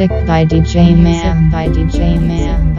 Music by DJ Man by DJ Man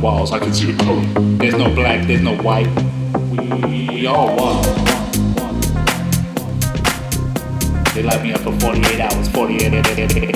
walls. I can see the. There's no black, there's no white. We all one. They locked me up for 48 hours, 48.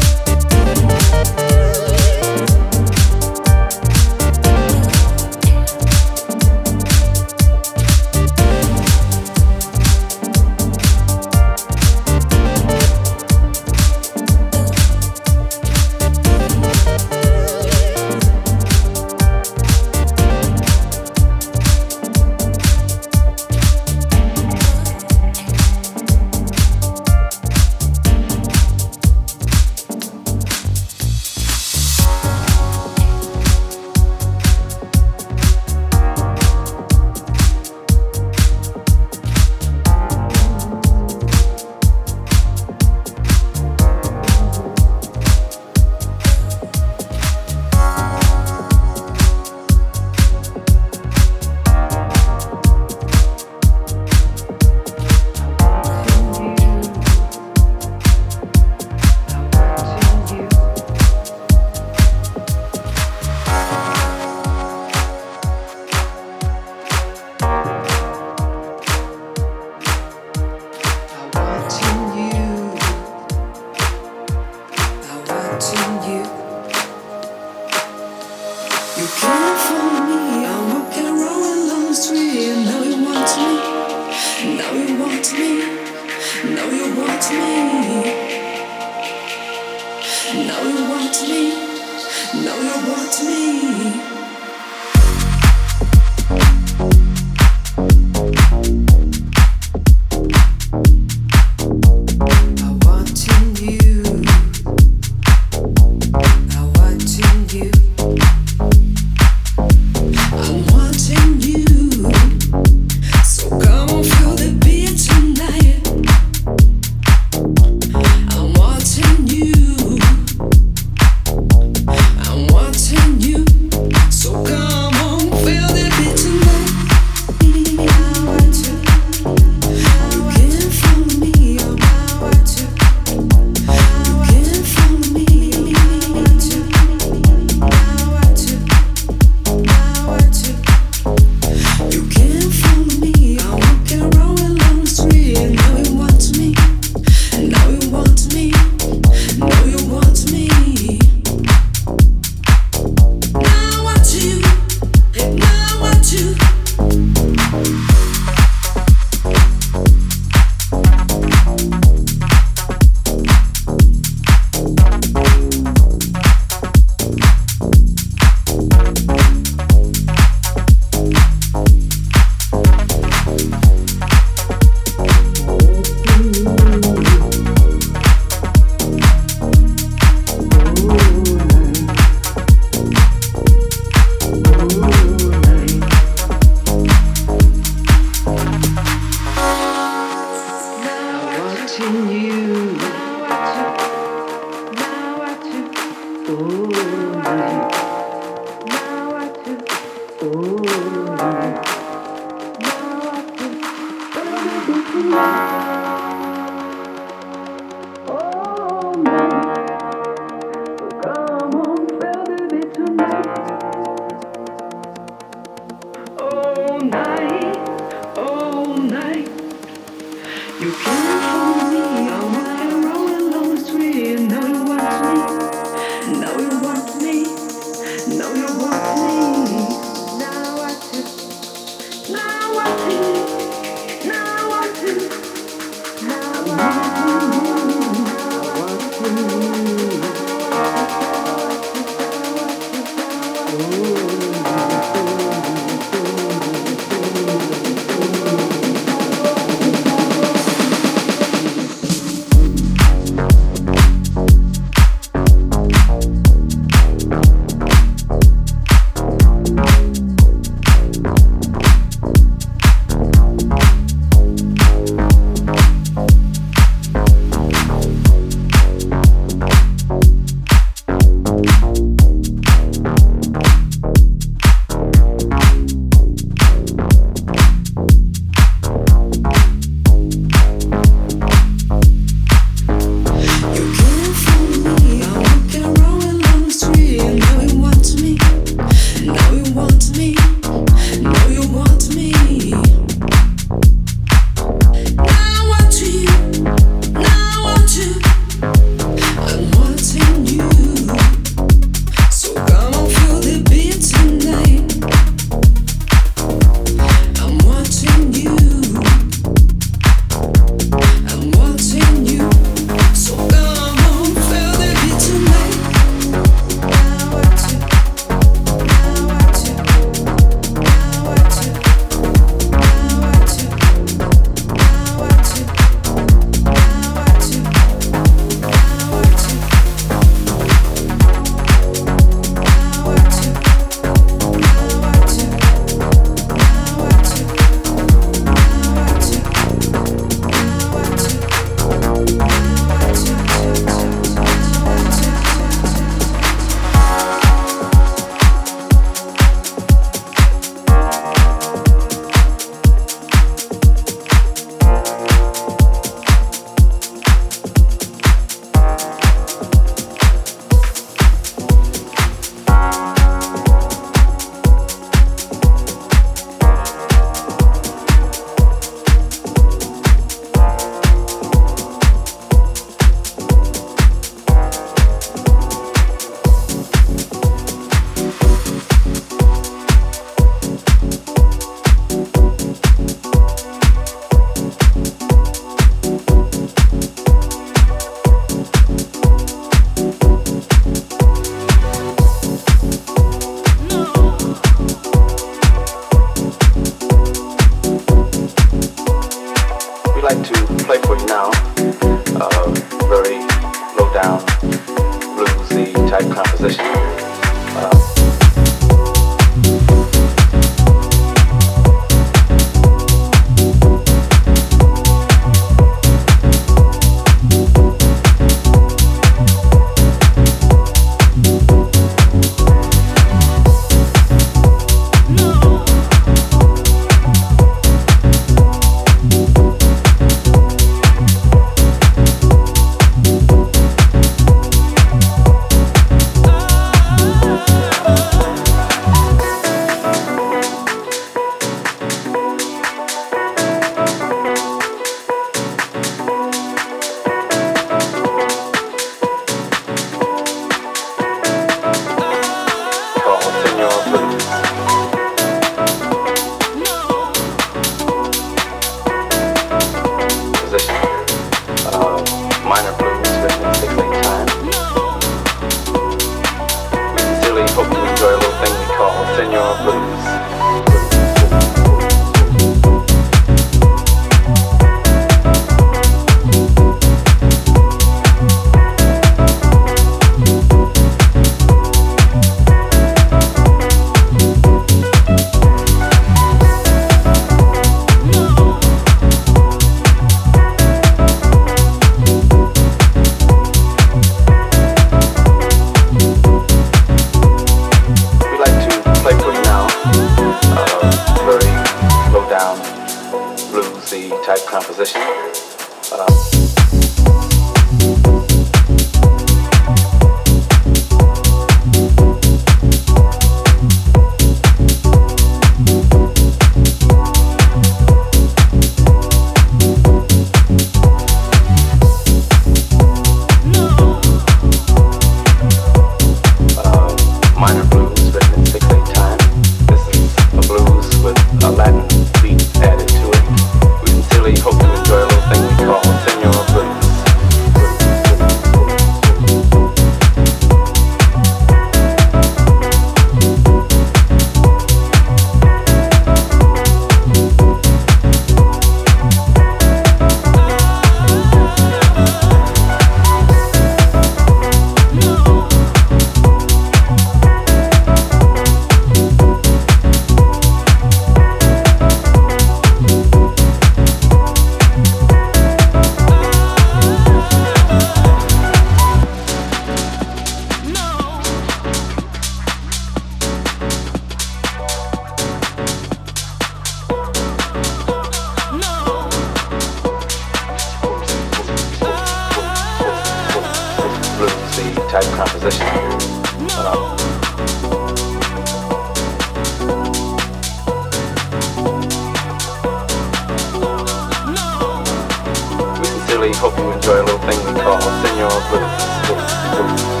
hope you enjoy a little thing we call Senor Little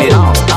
it off.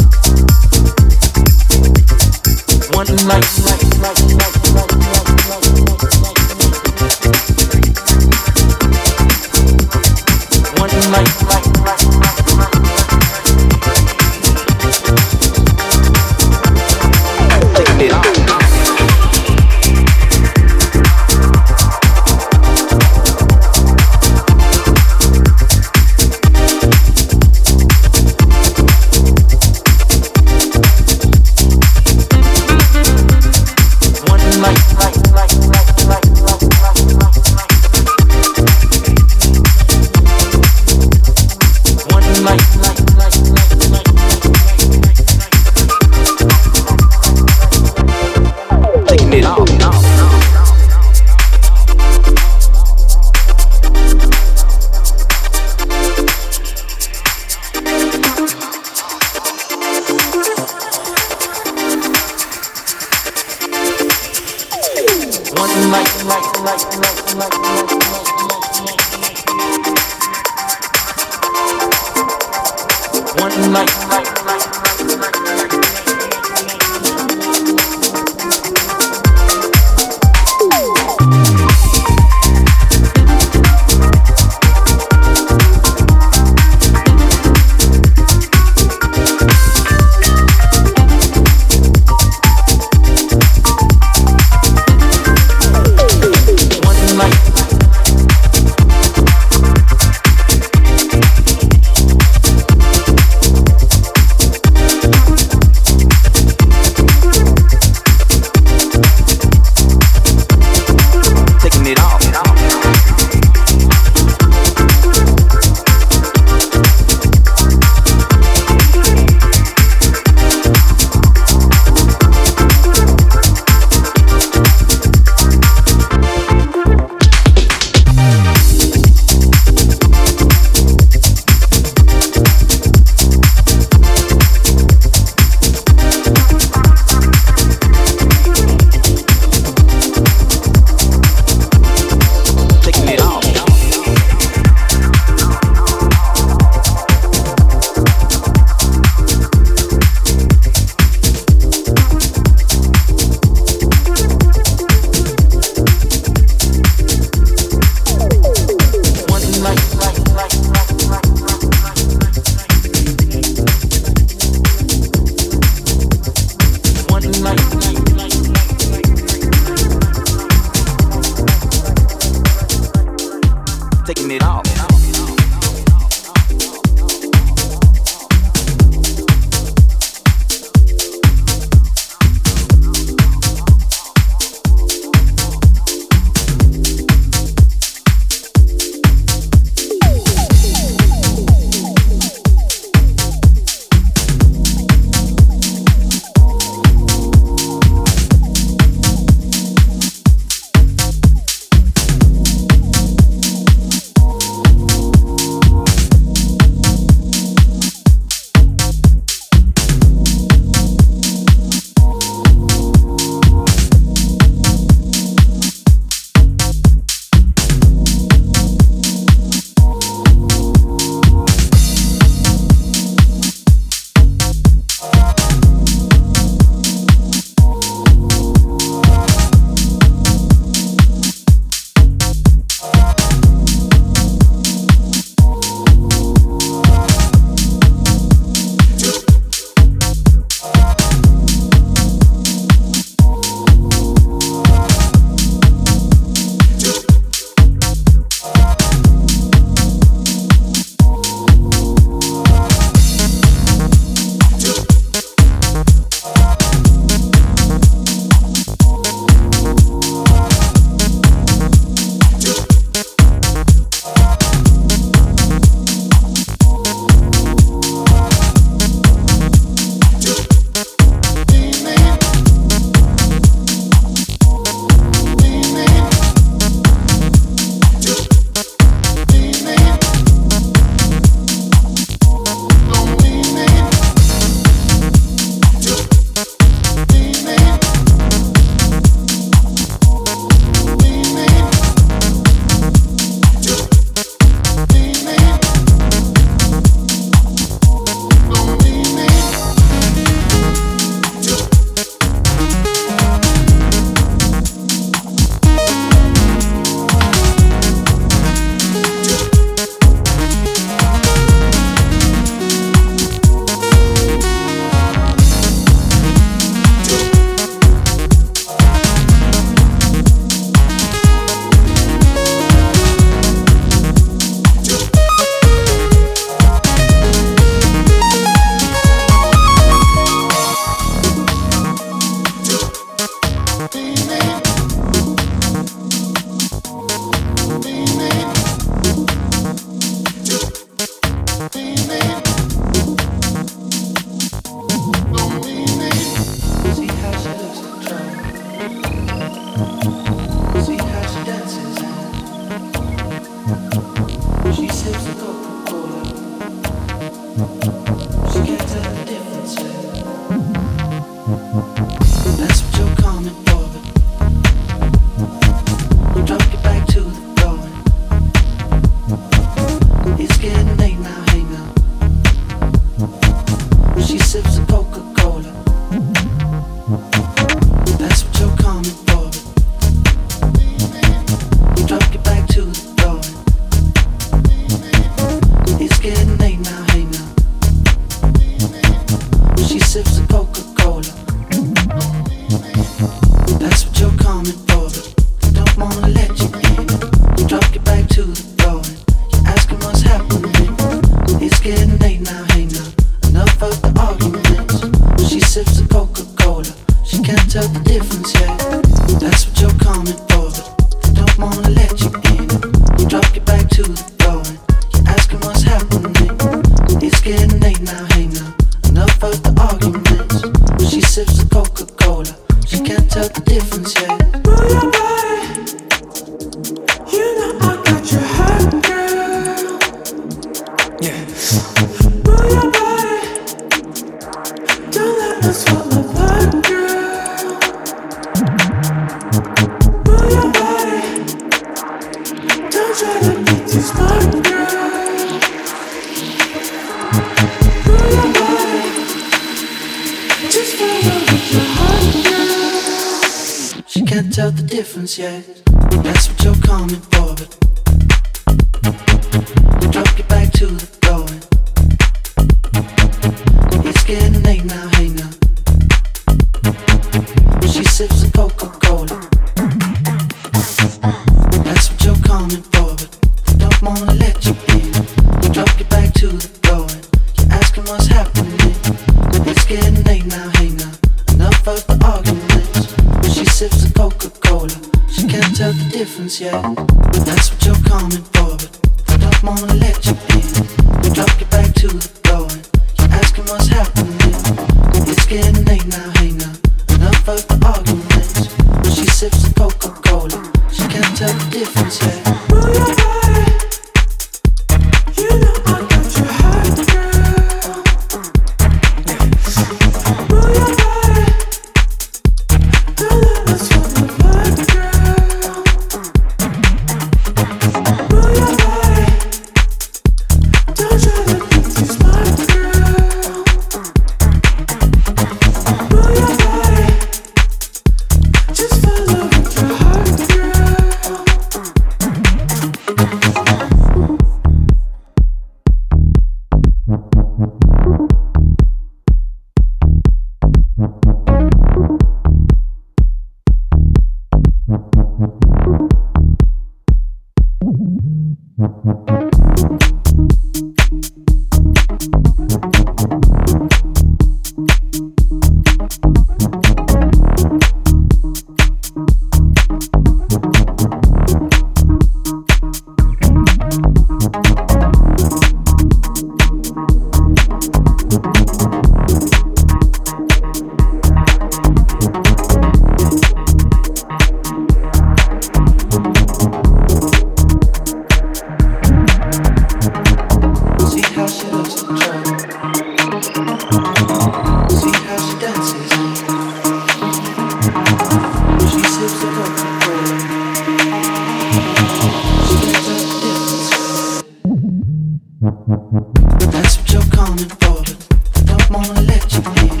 You need,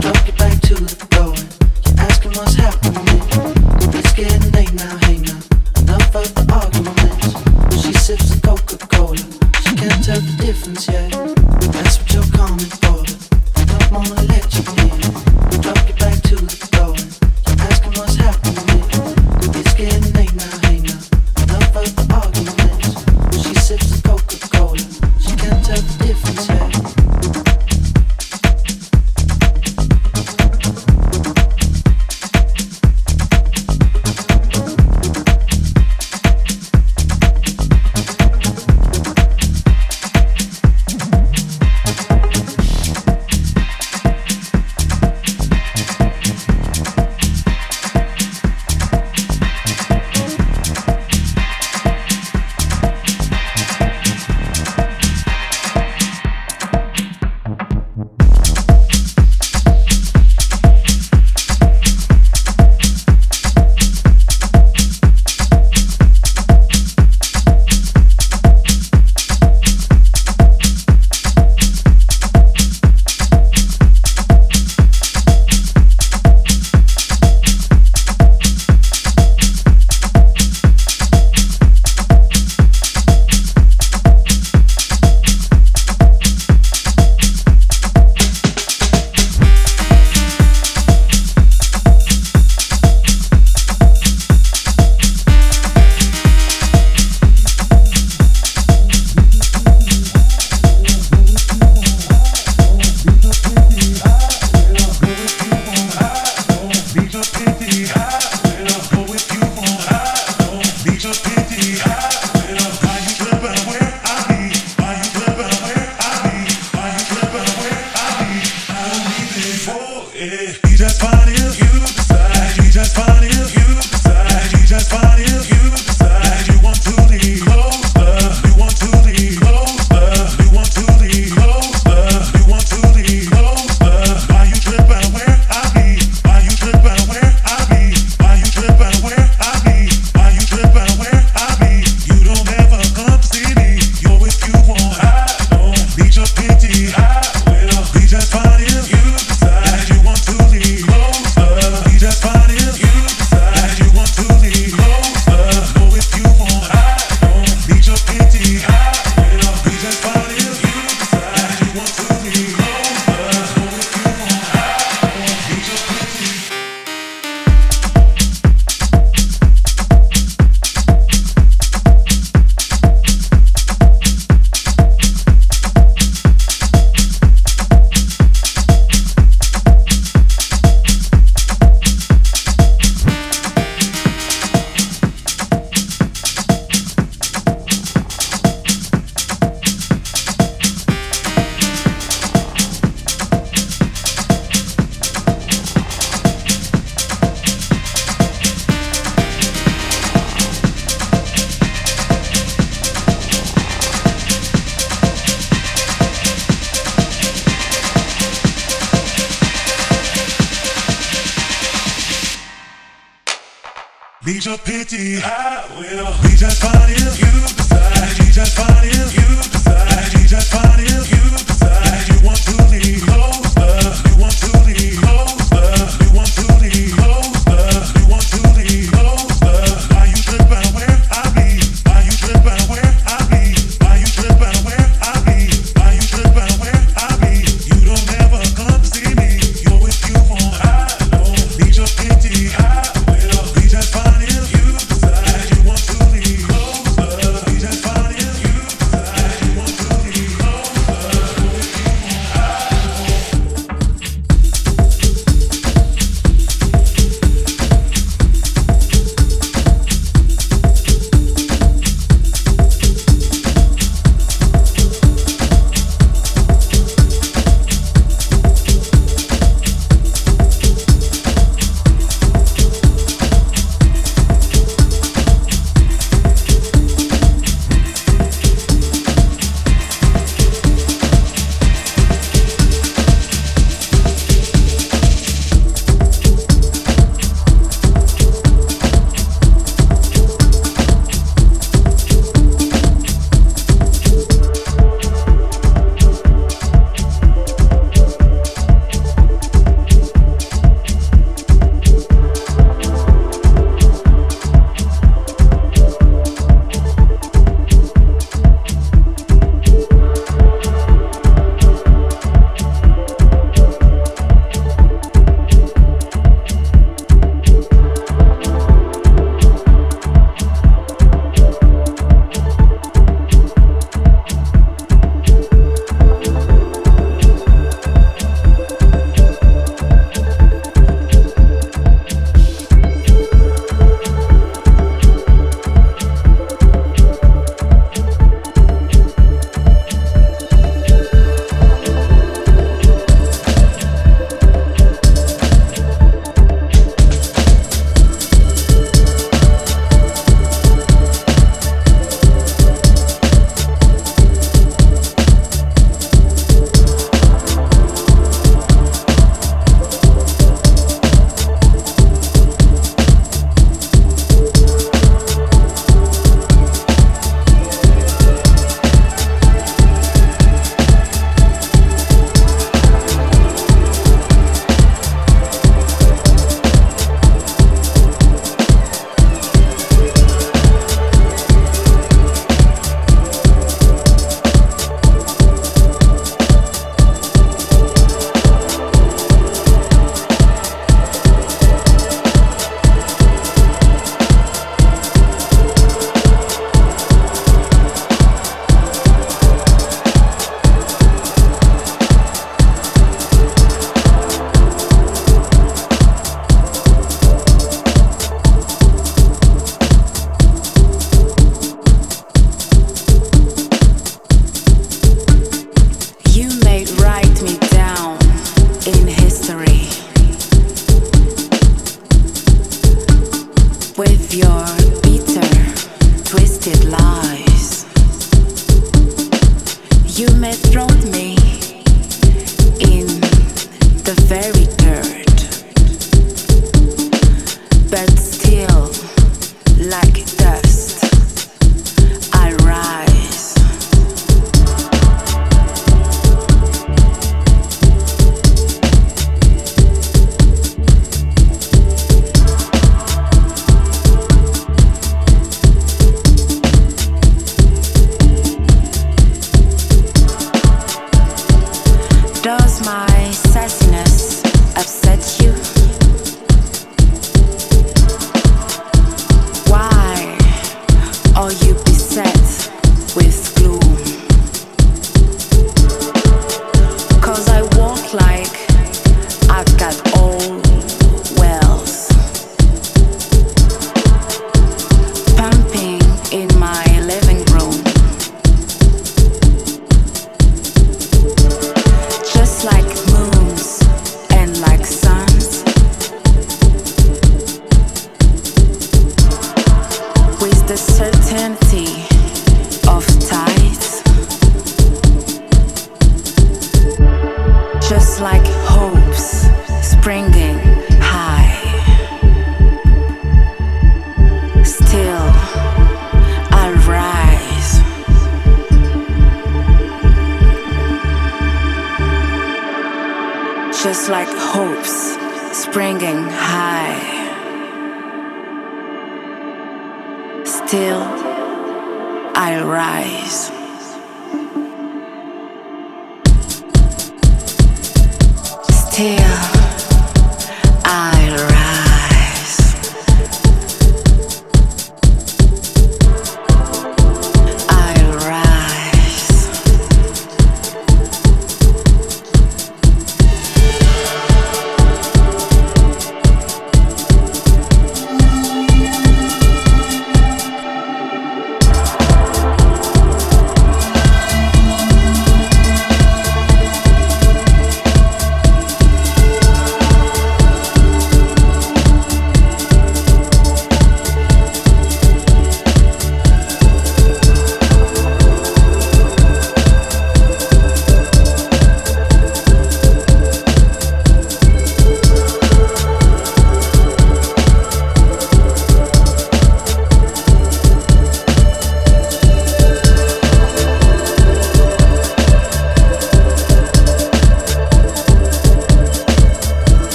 drop you back to the going. You're asking what's happening.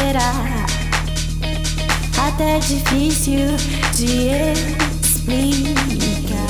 será até difícil de explicar.